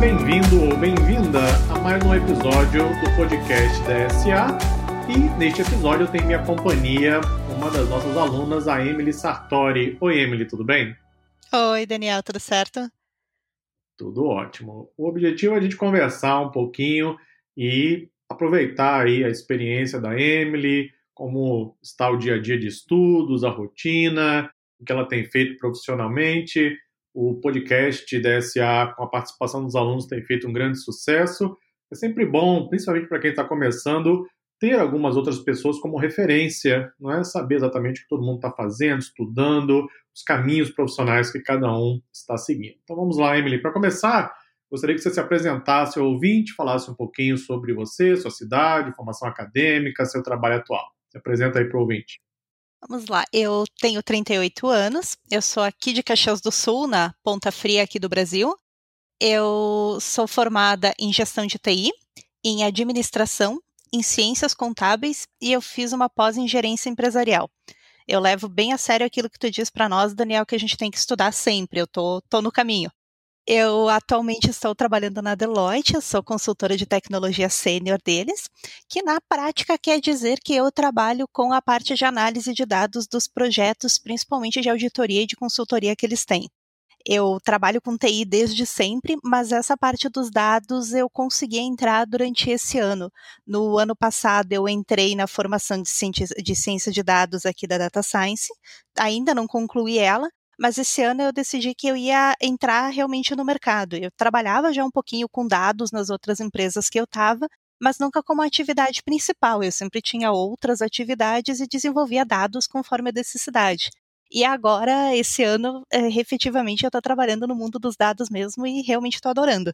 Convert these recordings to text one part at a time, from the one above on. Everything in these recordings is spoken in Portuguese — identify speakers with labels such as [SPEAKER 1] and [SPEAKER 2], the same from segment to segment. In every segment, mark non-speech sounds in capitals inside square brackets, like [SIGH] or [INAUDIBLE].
[SPEAKER 1] bem-vindo ou bem-vinda a mais um episódio do podcast da SA. E neste episódio tenho minha companhia, uma das nossas alunas, a Emily Sartori. Oi, Emily, tudo bem?
[SPEAKER 2] Oi, Daniel, tudo certo?
[SPEAKER 1] Tudo ótimo. O objetivo é a gente conversar um pouquinho e aproveitar aí a experiência da Emily, como está o dia a dia de estudos, a rotina, o que ela tem feito profissionalmente. O podcast da SA, com a participação dos alunos, tem feito um grande sucesso. É sempre bom, principalmente para quem está começando, ter algumas outras pessoas como referência, não é saber exatamente o que todo mundo está fazendo, estudando, os caminhos profissionais que cada um está seguindo. Então vamos lá, Emily. Para começar, gostaria que você se apresentasse ao ouvinte, falasse um pouquinho sobre você, sua cidade, formação acadêmica, seu trabalho atual. Se apresenta aí para o ouvinte.
[SPEAKER 2] Vamos lá, eu tenho 38 anos, eu sou aqui de Caxias do Sul, na Ponta Fria aqui do Brasil. Eu sou formada em gestão de TI, em administração, em ciências contábeis e eu fiz uma pós em gerência empresarial. Eu levo bem a sério aquilo que tu diz para nós, Daniel, que a gente tem que estudar sempre. Eu tô, tô no caminho. Eu atualmente estou trabalhando na Deloitte, eu sou consultora de tecnologia sênior deles, que na prática quer dizer que eu trabalho com a parte de análise de dados dos projetos, principalmente de auditoria e de consultoria que eles têm. Eu trabalho com TI desde sempre, mas essa parte dos dados eu consegui entrar durante esse ano. No ano passado eu entrei na formação de ciência de, ciência de dados aqui da Data Science, ainda não concluí ela, mas esse ano eu decidi que eu ia entrar realmente no mercado. Eu trabalhava já um pouquinho com dados nas outras empresas que eu estava, mas nunca como atividade principal. Eu sempre tinha outras atividades e desenvolvia dados conforme a necessidade. E agora, esse ano, é, efetivamente, eu estou trabalhando no mundo dos dados mesmo e realmente estou adorando.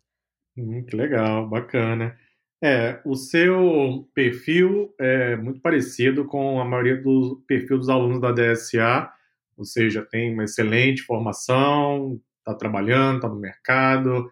[SPEAKER 1] Hum, que legal, bacana. É, o seu perfil é muito parecido com a maioria do perfil dos alunos da DSA ou seja, tem uma excelente formação, está trabalhando, está no mercado,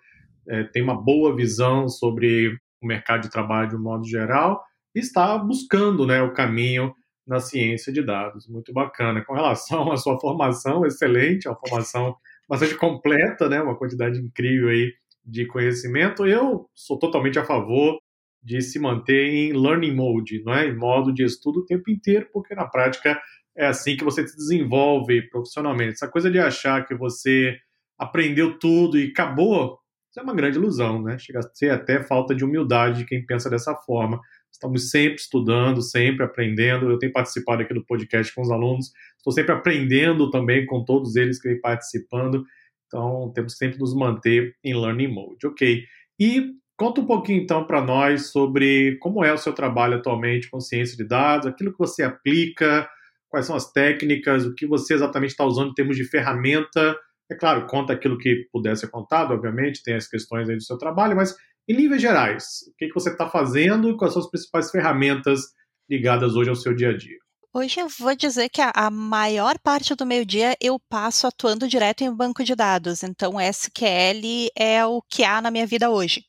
[SPEAKER 1] é, tem uma boa visão sobre o mercado de trabalho de um modo geral e está buscando né, o caminho na ciência de dados. Muito bacana. Com relação [LAUGHS] à sua formação, excelente, uma formação bastante completa, né, uma quantidade incrível aí de conhecimento. Eu sou totalmente a favor de se manter em learning mode, não é? em modo de estudo o tempo inteiro, porque na prática é assim que você se desenvolve profissionalmente. Essa coisa de achar que você aprendeu tudo e acabou, isso é uma grande ilusão, né? Chega a ser até falta de humildade de quem pensa dessa forma. Estamos sempre estudando, sempre aprendendo. Eu tenho participado aqui do podcast com os alunos, estou sempre aprendendo também com todos eles que vêm participando. Então, temos sempre nos manter em learning mode. Ok. E conta um pouquinho então para nós sobre como é o seu trabalho atualmente com ciência de dados, aquilo que você aplica, quais são as técnicas, o que você exatamente está usando em termos de ferramenta. É claro, conta aquilo que puder ser contado, obviamente, tem as questões aí do seu trabalho, mas em níveis gerais, o que, que você está fazendo e quais são as principais ferramentas ligadas hoje ao seu dia a dia?
[SPEAKER 2] Hoje eu vou dizer que a, a maior parte do meu dia eu passo atuando direto em banco de dados, então SQL é o que há na minha vida hoje.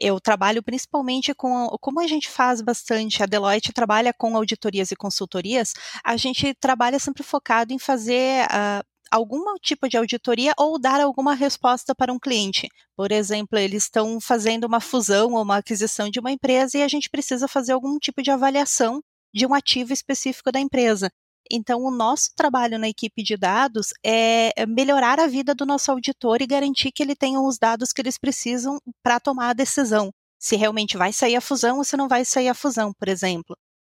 [SPEAKER 2] Eu trabalho principalmente com, como a gente faz bastante, a Deloitte trabalha com auditorias e consultorias, a gente trabalha sempre focado em fazer uh, algum tipo de auditoria ou dar alguma resposta para um cliente. Por exemplo, eles estão fazendo uma fusão ou uma aquisição de uma empresa e a gente precisa fazer algum tipo de avaliação de um ativo específico da empresa. Então, o nosso trabalho na equipe de dados é melhorar a vida do nosso auditor e garantir que ele tenha os dados que eles precisam para tomar a decisão. Se realmente vai sair a fusão ou se não vai sair a fusão, por exemplo.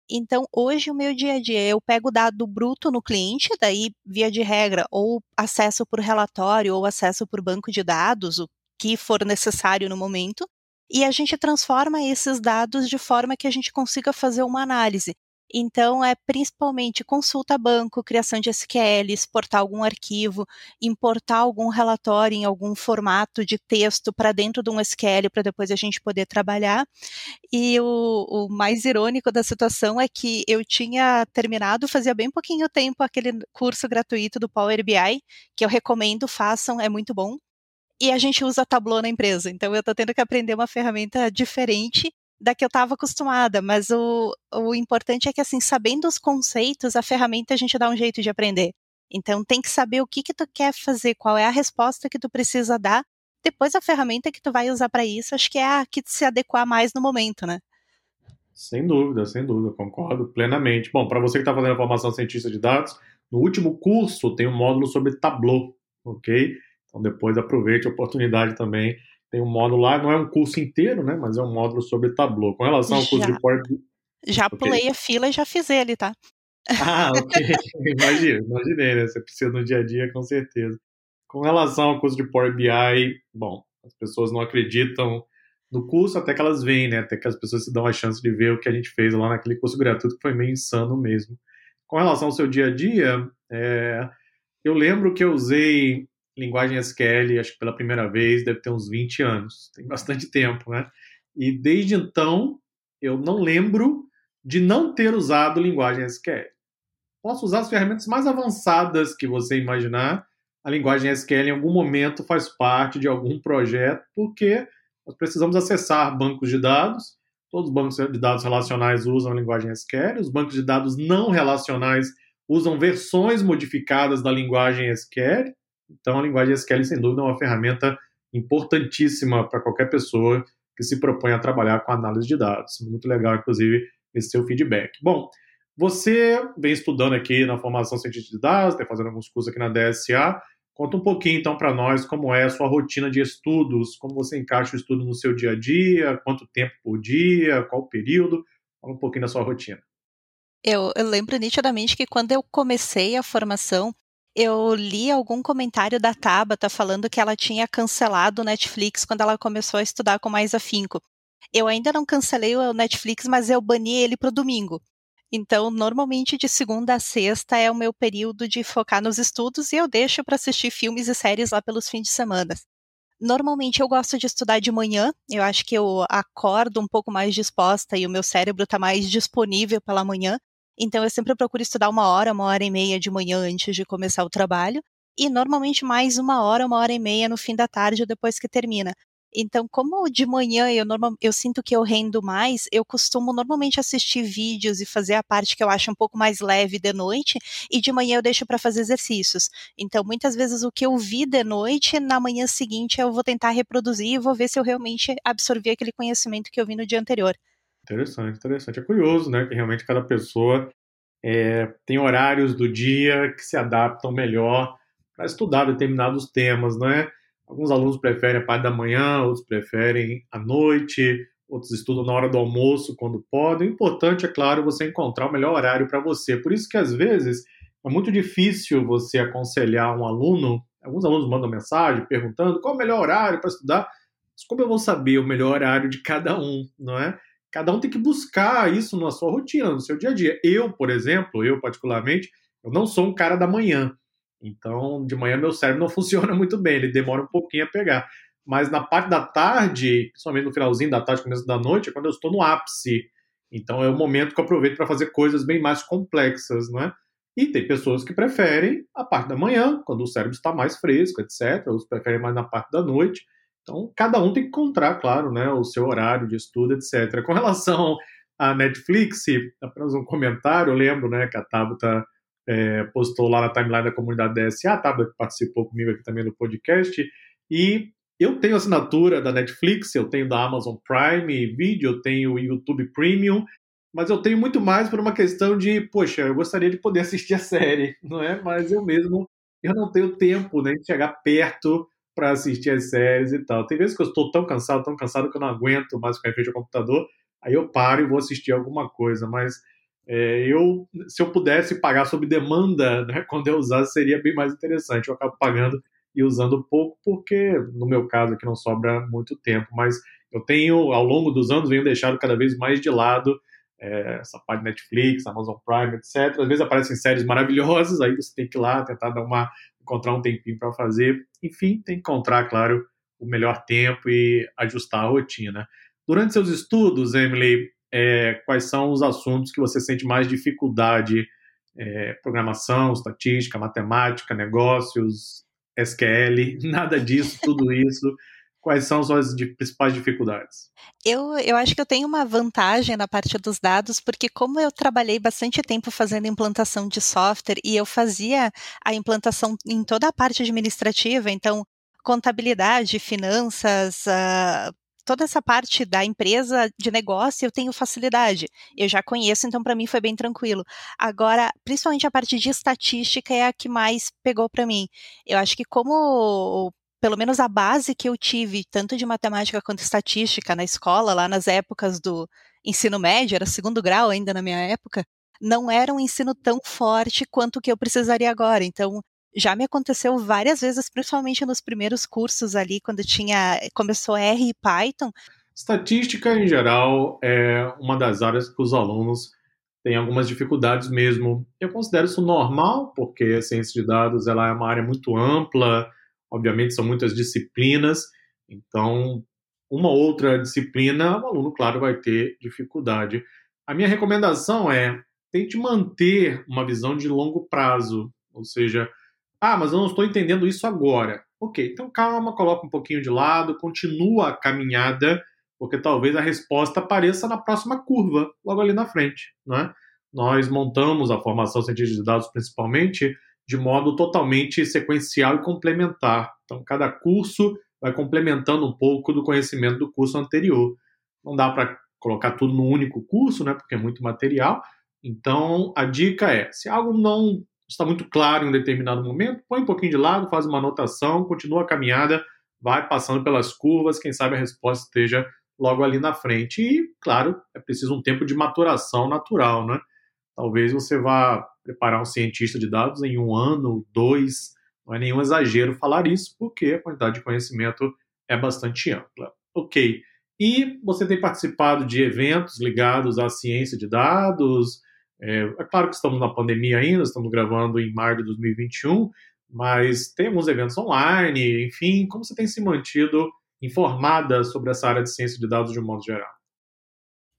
[SPEAKER 2] Então, hoje, o meu dia a dia, eu pego o dado bruto no cliente, daí, via de regra, ou acesso por relatório ou acesso por banco de dados, o que for necessário no momento, e a gente transforma esses dados de forma que a gente consiga fazer uma análise. Então, é principalmente consulta banco, criação de SQL, exportar algum arquivo, importar algum relatório em algum formato de texto para dentro de um SQL para depois a gente poder trabalhar. E o, o, mais irônico da situação é que eu tinha terminado, fazia bem pouquinho tempo, aquele curso gratuito do Power BI, que eu recomendo, façam, é muito bom. E a gente usa Tableau na empresa, então eu estou tendo que aprender uma ferramenta diferente da que eu estava acostumada, mas o, o importante é que, assim, sabendo os conceitos, a ferramenta a gente dá um jeito de aprender. Então, tem que saber o que que tu quer fazer, qual é a resposta que tu precisa dar depois a ferramenta que tu vai usar para isso, acho que é a que se adequar mais no momento, né?
[SPEAKER 1] Sem dúvida, sem dúvida, concordo plenamente. Bom, para você que está fazendo a formação cientista de dados, no último curso tem um módulo sobre Tableau, ok? Então depois aproveite a oportunidade também. Tem um módulo lá, não é um curso inteiro, né? Mas é um módulo sobre Tableau. Com relação ao curso já, de Power
[SPEAKER 2] Já okay. pulei a fila e já fiz ele, tá?
[SPEAKER 1] Ah, [LAUGHS] ok. Imagina, imaginei, né? Você precisa no dia a dia, com certeza. Com relação ao curso de Power BI, bom, as pessoas não acreditam no curso até que elas veem, né? Até que as pessoas se dão a chance de ver o que a gente fez lá naquele curso gratuito, que foi meio insano mesmo. Com relação ao seu dia a dia, é, eu lembro que eu usei linguagem SQL, acho que pela primeira vez, deve ter uns 20 anos. Tem bastante tempo, né? E desde então, eu não lembro de não ter usado linguagem SQL. Posso usar as ferramentas mais avançadas que você imaginar. A linguagem SQL em algum momento faz parte de algum projeto, porque nós precisamos acessar bancos de dados. Todos os bancos de dados relacionais usam a linguagem SQL. Os bancos de dados não relacionais usam versões modificadas da linguagem SQL. Então, a linguagem SQL, sem dúvida, é uma ferramenta importantíssima para qualquer pessoa que se propõe a trabalhar com análise de dados. Muito legal, inclusive, esse seu feedback. Bom, você vem estudando aqui na formação científica de dados, está fazendo alguns cursos aqui na DSA. Conta um pouquinho, então, para nós como é a sua rotina de estudos, como você encaixa o estudo no seu dia a dia, quanto tempo por dia, qual período. Fala um pouquinho da sua rotina.
[SPEAKER 2] Eu, eu lembro nitidamente que quando eu comecei a formação, eu li algum comentário da Tabata falando que ela tinha cancelado o Netflix quando ela começou a estudar com mais afinco. Eu ainda não cancelei o Netflix, mas eu bani ele para o domingo. Então, normalmente de segunda a sexta é o meu período de focar nos estudos e eu deixo para assistir filmes e séries lá pelos fins de semana. Normalmente eu gosto de estudar de manhã, eu acho que eu acordo um pouco mais disposta e o meu cérebro está mais disponível pela manhã. Então eu sempre procuro estudar uma hora, uma hora e meia de manhã antes de começar o trabalho, e normalmente mais uma hora, uma hora e meia no fim da tarde depois que termina. Então, como de manhã eu, normal, eu sinto que eu rendo mais, eu costumo normalmente assistir vídeos e fazer a parte que eu acho um pouco mais leve de noite, e de manhã eu deixo para fazer exercícios. Então, muitas vezes o que eu vi de noite, na manhã seguinte eu vou tentar reproduzir e vou ver se eu realmente absorvi aquele conhecimento que eu vi no dia anterior.
[SPEAKER 1] Interessante, interessante. É curioso, né? Que realmente cada pessoa é, tem horários do dia que se adaptam melhor para estudar determinados temas, não é? Alguns alunos preferem a parte da manhã, outros preferem à noite, outros estudam na hora do almoço, quando podem. O importante, é claro, você encontrar o melhor horário para você. Por isso que, às vezes, é muito difícil você aconselhar um aluno. Alguns alunos mandam mensagem perguntando qual é o melhor horário para estudar. Mas como eu vou saber o melhor horário de cada um, não é? Cada um tem que buscar isso na sua rotina, no seu dia a dia. Eu, por exemplo, eu particularmente, eu não sou um cara da manhã. Então, de manhã meu cérebro não [LAUGHS] funciona muito bem, ele demora um pouquinho a pegar. Mas na parte da tarde, principalmente no finalzinho da tarde, começo da noite, é quando eu estou no ápice. Então é o momento que eu aproveito para fazer coisas bem mais complexas, não é? E tem pessoas que preferem a parte da manhã, quando o cérebro está mais fresco, etc. Outros preferem mais na parte da noite. Então, cada um tem que encontrar, claro, né, o seu horário de estudo, etc. Com relação à Netflix, apenas um comentário, eu lembro, né, que a Tabata é, postou lá na timeline da comunidade DSA, a Tabata participou comigo aqui também do podcast, e eu tenho assinatura da Netflix, eu tenho da Amazon Prime Video, eu tenho o YouTube Premium, mas eu tenho muito mais por uma questão de, poxa, eu gostaria de poder assistir a série, [LAUGHS] não é? Mas eu mesmo, eu não tenho tempo né, de chegar perto para assistir as séries e tal. Tem vezes que eu estou tão cansado, tão cansado que eu não aguento mais ficar em frente ao computador, aí eu paro e vou assistir alguma coisa, mas é, eu, se eu pudesse pagar sob demanda, né, [LAUGHS] quando eu usasse, seria bem mais interessante. Eu acabo pagando e usando pouco, porque no meu caso aqui não sobra muito tempo, mas eu tenho, ao longo dos anos, venho deixado cada vez mais de lado é, essa parte Netflix, Amazon Prime, etc. Às vezes aparecem séries maravilhosas, aí você tem que ir lá tentar dar uma encontrar um tempinho para fazer. Enfim, tem que encontrar, claro, o melhor tempo e ajustar a rotina. Durante seus estudos, Emily, é, quais são os assuntos que você sente mais dificuldade? É, programação, estatística, matemática, negócios, SQL, [LAUGHS] nada disso, tudo isso. Quais são as suas principais dificuldades?
[SPEAKER 2] Eu, eu acho que eu tenho uma vantagem na parte dos dados, porque como eu trabalhei bastante tempo fazendo implantação de software e eu fazia a implantação em toda a parte administrativa, então contabilidade, finanças, uh, toda essa parte da empresa de negócio eu tenho facilidade. Eu já conheço, então para mim foi bem tranquilo. Agora, principalmente a parte de estatística é a que mais pegou para mim. Eu acho que como pelo menos a base que eu tive, tanto de matemática quanto estatística na escola, lá nas épocas do ensino médio, era segundo grau ainda na minha época, não era um ensino tão forte quanto o que eu precisaria agora. Então, já me aconteceu várias vezes, principalmente nos primeiros cursos ali, quando tinha começou R e Python.
[SPEAKER 1] Estatística, em geral, é uma das áreas que os alunos têm algumas dificuldades mesmo. Eu considero isso normal, porque a ciência de dados ela é uma área muito ampla, obviamente são muitas disciplinas, então uma outra disciplina, o aluno, claro, vai ter dificuldade. A minha recomendação é tente manter uma visão de longo prazo, ou seja, ah, mas eu não estou entendendo isso agora. Ok, então calma, coloca um pouquinho de lado, continua a caminhada, porque talvez a resposta apareça na próxima curva, logo ali na frente. Né? Nós montamos a formação científica de dados, principalmente, de modo totalmente sequencial e complementar. Então, cada curso vai complementando um pouco do conhecimento do curso anterior. Não dá para colocar tudo no único curso, né, porque é muito material. Então, a dica é: se algo não está muito claro em um determinado momento, põe um pouquinho de lado, faz uma anotação, continua a caminhada, vai passando pelas curvas, quem sabe a resposta esteja logo ali na frente. E, claro, é preciso um tempo de maturação natural, né? Talvez você vá preparar um cientista de dados em um ano, dois, não é nenhum exagero falar isso, porque a quantidade de conhecimento é bastante ampla. Ok. E você tem participado de eventos ligados à ciência de dados, é, é, claro que estamos na pandemia ainda, estamos gravando em maio de 2021, mas tem alguns eventos online, enfim, como você tem se mantido informada sobre essa área de ciência de dados de um modo geral?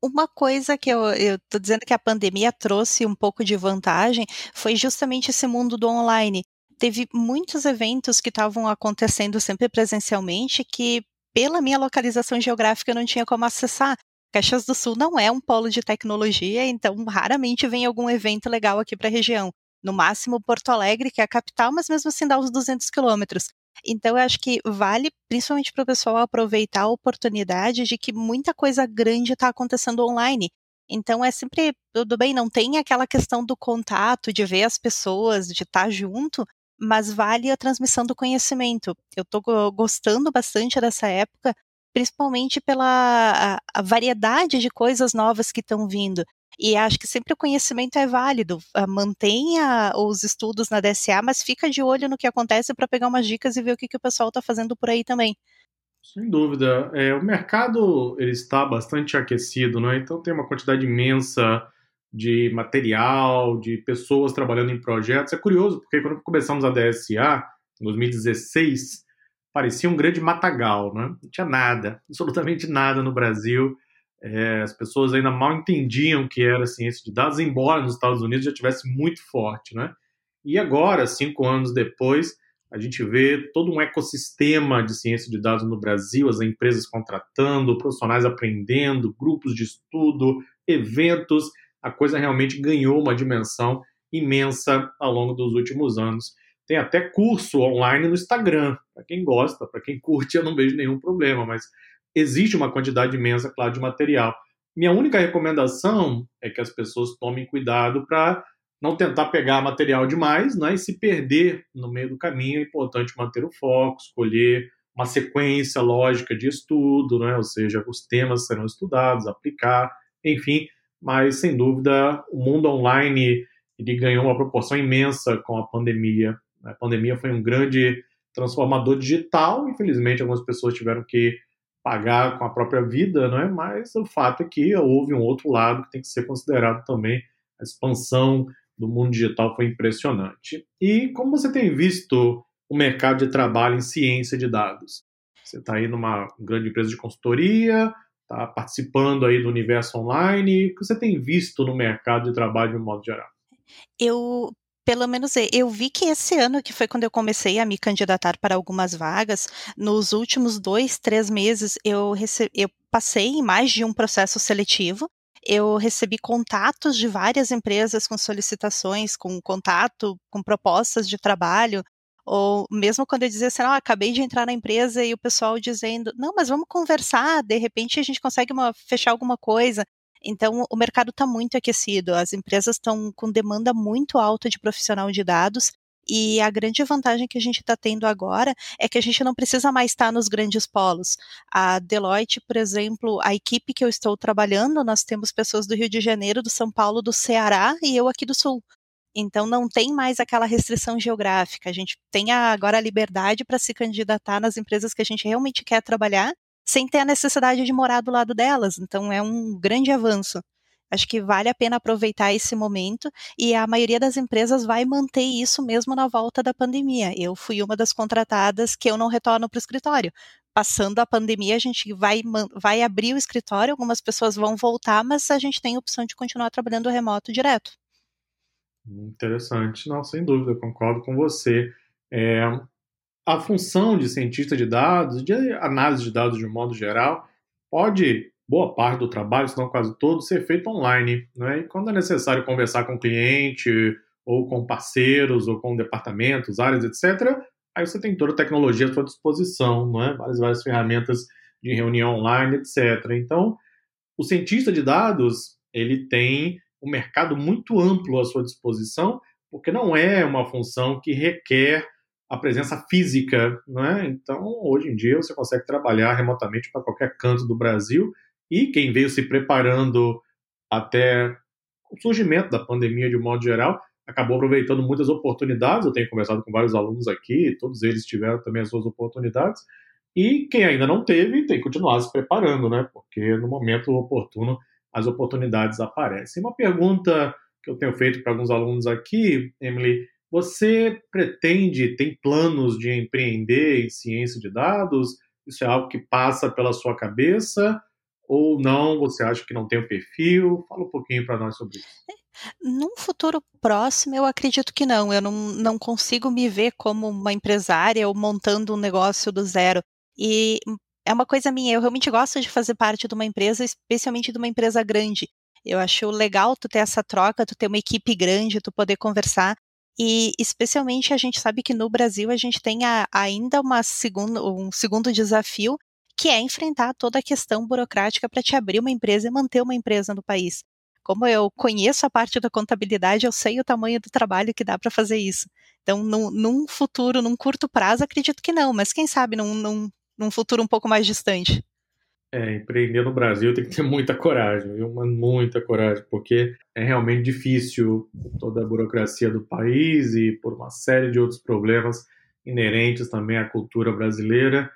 [SPEAKER 2] Uma coisa que eu estou dizendo que a pandemia trouxe um pouco de vantagem foi justamente esse mundo do online. Teve muitos eventos que estavam acontecendo sempre presencialmente que, pela minha localização geográfica, eu não tinha como acessar. Caxias do Sul não é um polo de tecnologia, então raramente vem algum evento legal aqui para a região. No máximo Porto Alegre, que é a capital, mas mesmo assim dá uns 200 quilômetros. Então, eu acho que vale, principalmente para o pessoal, aproveitar a oportunidade de que muita coisa grande está acontecendo online. Então, é sempre, tudo bem, não tem aquela questão do contato, de ver as pessoas, de estar tá junto, mas vale a transmissão do conhecimento. Eu estou gostando bastante dessa época, principalmente pela a, a variedade de coisas novas que estão vindo. E acho que sempre o conhecimento é válido. Ah, mantenha os estudos na DSA, mas fica de olho no que acontece para pegar umas dicas e ver o que, que o pessoal está fazendo por aí também.
[SPEAKER 1] Sem dúvida. É, o mercado ele está bastante aquecido, né? então tem uma quantidade imensa de material, de pessoas trabalhando em projetos. É curioso, porque quando começamos a DSA, em 2016, parecia um grande matagal, né? Não tinha nada, [LAUGHS] absolutamente nada no Brasil. É, as pessoas ainda mal entendiam o que era ciência de dados, embora nos Estados Unidos já tivesse muito forte, né? E agora, cinco anos depois, a gente vê todo um ecossistema de ciência de dados no Brasil, as empresas contratando, profissionais aprendendo, grupos de estudo, eventos. A coisa realmente ganhou uma dimensão imensa ao longo dos últimos anos. Tem até curso online no Instagram. Para quem gosta, para quem curte, eu não vejo nenhum problema, mas existe uma quantidade imensa, claro, de material. Minha única recomendação é que as pessoas tomem cuidado para não tentar pegar material demais né, e se perder no meio do caminho. É importante manter o foco, escolher uma sequência lógica de estudo, né, ou seja, os temas serão estudados, aplicar, enfim. Mas, sem dúvida, o mundo online ele ganhou uma proporção imensa com a pandemia a pandemia foi um grande transformador digital. Infelizmente, algumas pessoas tiveram que pagar com a própria vida, não é? Mas o fato é que houve um outro lado que tem que ser considerado também. A expansão do mundo digital foi impressionante. E como você tem visto o mercado de trabalho em ciência de dados? Você está aí numa grande empresa de consultoria, está participando aí do universo online. O que você tem visto no mercado de trabalho de um modo geral?
[SPEAKER 2] Eu pelo menos eu vi que esse ano, que foi quando eu comecei a me candidatar para algumas vagas, nos últimos dois, três meses, eu, eu passei em mais de um processo seletivo. Eu recebi contatos de várias empresas com solicitações, com contato, com propostas de trabalho, Ou mesmo quando eu dizia assim, ah, acabei de entrar na empresa e o pessoal dizendo, não, mas vamos conversar, de repente a gente consegue uma, fechar alguma coisa. Então, o mercado está muito aquecido, as empresas estão com demanda muito alta de profissional de dados, e a grande vantagem que a gente está tendo agora é que a gente não precisa mais estar nos grandes polos. A Deloitte, por exemplo, a equipe que eu estou trabalhando, nós temos pessoas do Rio de Janeiro, do São Paulo, do Ceará e eu aqui do Sul. Então não tem mais aquela restrição geográfica. A gente tem agora a liberdade para se candidatar nas empresas que a gente realmente quer trabalhar, sem ter a necessidade de morar do lado delas. Então é um grande avanço. Acho que vale a pena aproveitar esse momento e a maioria das empresas vai manter isso mesmo na volta da pandemia. Eu fui uma das contratadas que eu não retorno para o escritório. Passando a pandemia, a gente vai, vai abrir o escritório, algumas pessoas vão voltar, mas a gente tem a opção de continuar trabalhando remoto direto.
[SPEAKER 1] Interessante. Não, sem dúvida, concordo com você. É, a função de cientista de dados, de análise de dados de um modo geral, pode boa parte do trabalho, se não quase todo, ser feito online. Né? E quando é necessário conversar com o cliente, ou com parceiros, ou com departamentos, áreas, etc., aí você tem toda a tecnologia à sua disposição, né? várias, várias ferramentas de reunião online, etc. Então, o cientista de dados, ele tem um mercado muito amplo à sua disposição, porque não é uma função que requer a presença física, né? Então, hoje em dia, você consegue trabalhar remotamente para qualquer canto do Brasil e quem veio se preparando até o surgimento da pandemia de um modo geral, acabou aproveitando muitas oportunidades. Eu tenho conversado com vários alunos aqui, todos eles tiveram também as suas oportunidades. E quem ainda não teve, tem que continuar se preparando, né? Porque no momento oportuno as oportunidades aparecem. Uma pergunta que eu tenho feito para alguns alunos aqui, Emily, você pretende, tem planos de empreender em ciência de dados? Isso é algo que passa pela sua cabeça? Ou não, você acha que não tem o perfil? Fala um pouquinho para nós sobre isso.
[SPEAKER 2] Num futuro próximo, eu acredito que não. Eu não, não consigo me ver como uma empresária ou montando um negócio do zero. E é uma coisa minha, eu realmente gosto de fazer parte de uma empresa, especialmente de uma empresa grande. Eu acho legal tu ter essa troca, tu ter uma equipe grande, tu poder conversar. E especialmente a gente sabe que no Brasil a gente tem a, ainda uma segunda, um segundo desafio, que é enfrentar toda a questão burocrática para te abrir uma empresa e manter uma empresa no país. Como eu conheço a parte da contabilidade, eu sei o tamanho do trabalho que dá para fazer isso. Então, num, num, futuro, num curto prazo, acredito que não, mas quem sabe num, num, num futuro um pouco mais distante.
[SPEAKER 1] É, empreender no Brasil tem que ter muita coragem, viu? muita coragem, porque é realmente difícil toda a burocracia do país e por uma série de outros problemas inerentes também à cultura brasileira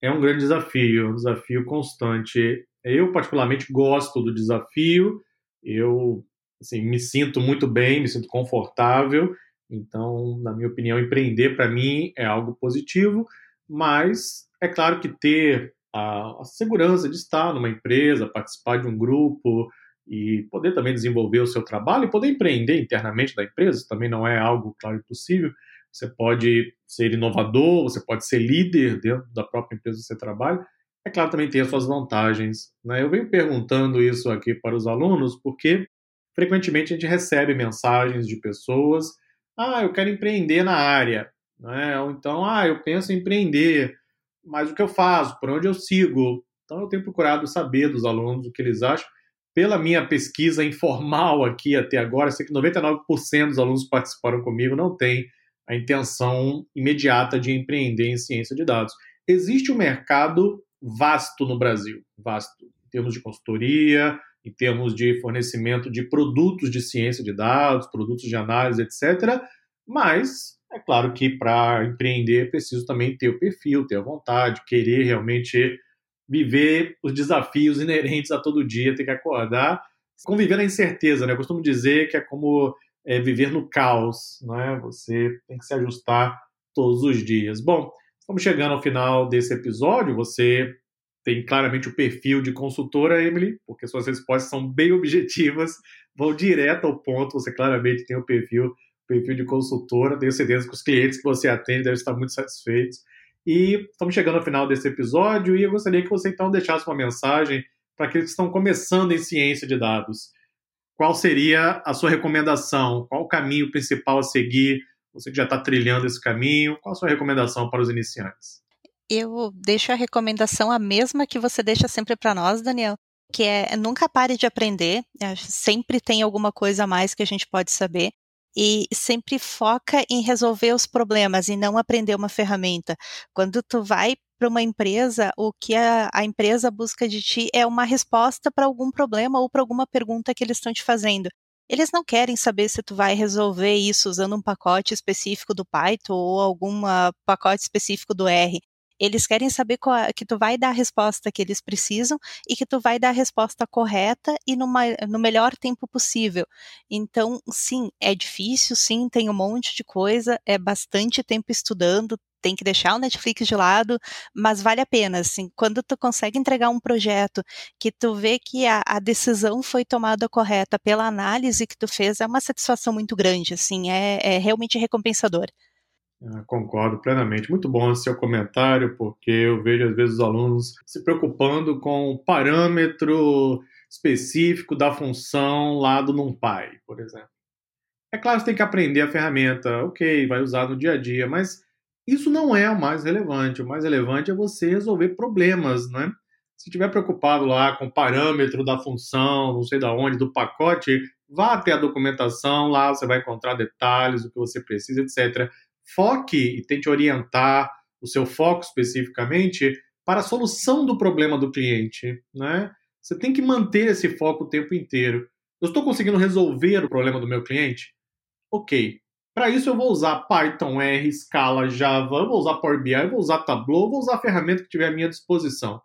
[SPEAKER 1] é um grande desafio, um desafio constante. Eu, particularmente, gosto do desafio, eu assim, me sinto muito bem, me sinto confortável, então, na minha opinião, empreender para mim é algo positivo, mas é claro que ter a, a, segurança de estar numa empresa, participar de um grupo e poder também desenvolver o seu trabalho e poder empreender internamente da empresa também não é algo, claro, impossível você pode ser inovador, você pode ser líder dentro da própria empresa que você trabalha. É claro, também tem as suas vantagens. Né? Eu venho perguntando isso aqui para os alunos porque frequentemente a gente recebe mensagens de pessoas: ah, eu quero empreender na área. Né? Ou então, ah, eu penso em empreender, mas o que eu faço? Por onde eu sigo? Então, eu tenho procurado saber dos alunos o que eles acham. Pela minha pesquisa informal aqui até agora, sei que 99% dos alunos que participaram comigo não têm a intenção imediata de empreender em ciência de dados. Existe um mercado vasto no Brasil, vasto em termos de consultoria, em termos de fornecimento de produtos de ciência de dados, produtos de análise, etc. Mas é claro que para empreender é preciso também ter o perfil, ter a vontade, querer realmente viver os desafios inerentes a todo dia, ter que acordar, conviver na incerteza, né? Eu costumo dizer que é como é, viver no caos, né? Você tem que se ajustar todos os dias. Bom, estamos chegando ao final desse episódio. Você tem claramente o perfil de consultora, Emily, porque suas respostas são bem objetivas, vão direto ao ponto. Você claramente tem o perfil, perfil de consultora. Tenho certeza que os clientes que você atende devem estar muito satisfeitos. E estamos chegando ao final desse episódio e eu gostaria que você então deixasse uma mensagem para aqueles que estão começando em ciência de dados qual seria a sua recomendação? Qual o caminho principal a seguir Você que já está trilhando esse caminho, qual a sua recomendação para os iniciantes?
[SPEAKER 2] Eu deixo a recomendação a mesma que você deixa sempre para nós, Daniel, que é nunca pare de aprender, sempre tem alguma coisa a mais que a gente pode saber e sempre foca em resolver os problemas e não aprender uma ferramenta. Quando tu vai para uma empresa, o que a, a, empresa busca de ti é uma resposta para algum problema ou para alguma pergunta que eles estão te fazendo. Eles não querem saber se tu vai resolver isso usando um pacote específico do Python ou algum pacote específico do R. Eles querem saber qual, que tu vai dar a resposta que eles precisam e que tu vai dar a resposta correta e numa, no melhor tempo possível. Então, sim, é difícil, sim, tem um monte de coisa, é bastante tempo estudando, tem que deixar o Netflix de lado, mas vale a pena, assim, quando tu consegue entregar um projeto que tu vê que a, a, decisão foi tomada correta pela análise que tu fez, é uma satisfação muito grande, assim, é, é realmente recompensador.
[SPEAKER 1] Ah, concordo plenamente. Muito bom seu comentário, porque eu vejo às vezes os alunos se preocupando com o parâmetro específico da função lá do NumPy, por exemplo. É claro você tem que aprender a ferramenta, ok, vai usar no dia a dia, mas isso não é o mais relevante. O mais relevante é você resolver problemas, né? Se estiver preocupado lá com o parâmetro da função, não sei da onde, do pacote, vá até a documentação, lá você vai encontrar detalhes, o que você precisa, etc foque e tente orientar o seu foco especificamente para a solução do problema do cliente, né? Você tem que manter esse foco o tempo inteiro. Eu estou conseguindo resolver o problema do meu cliente? Ok. Para isso eu vou usar Python, R, Scala, Java, eu vou usar Power BI, eu vou usar Tableau, eu vou usar a ferramenta que tiver à minha disposição.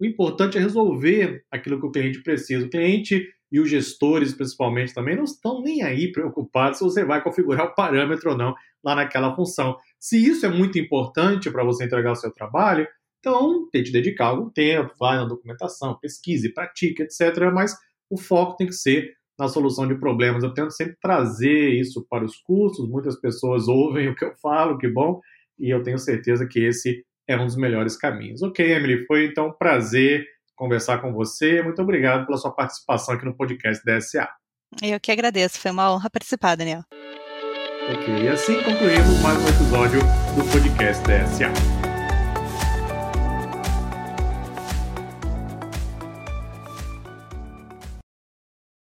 [SPEAKER 1] O importante é resolver aquilo que o cliente precisa. O cliente e os gestores, principalmente, também não estão nem aí preocupados se você vai configurar o parâmetro ou não lá naquela função. Se isso é muito importante para você entregar o seu trabalho, então tente dedicar algum tempo, vai na documentação, pesquise, pratique, etc. Mas o foco tem que ser na solução de problemas. Eu tento sempre trazer isso para os cursos, muitas pessoas ouvem o que eu falo, que bom, e eu tenho certeza que esse é um dos melhores caminhos. Ok, Emily, foi então um prazer conversar com você. Muito obrigado pela sua participação aqui no podcast DSA.
[SPEAKER 2] Eu que agradeço, foi uma honra participar, Daniel.
[SPEAKER 1] Ok, e assim concluímos mais um episódio do podcast DSA.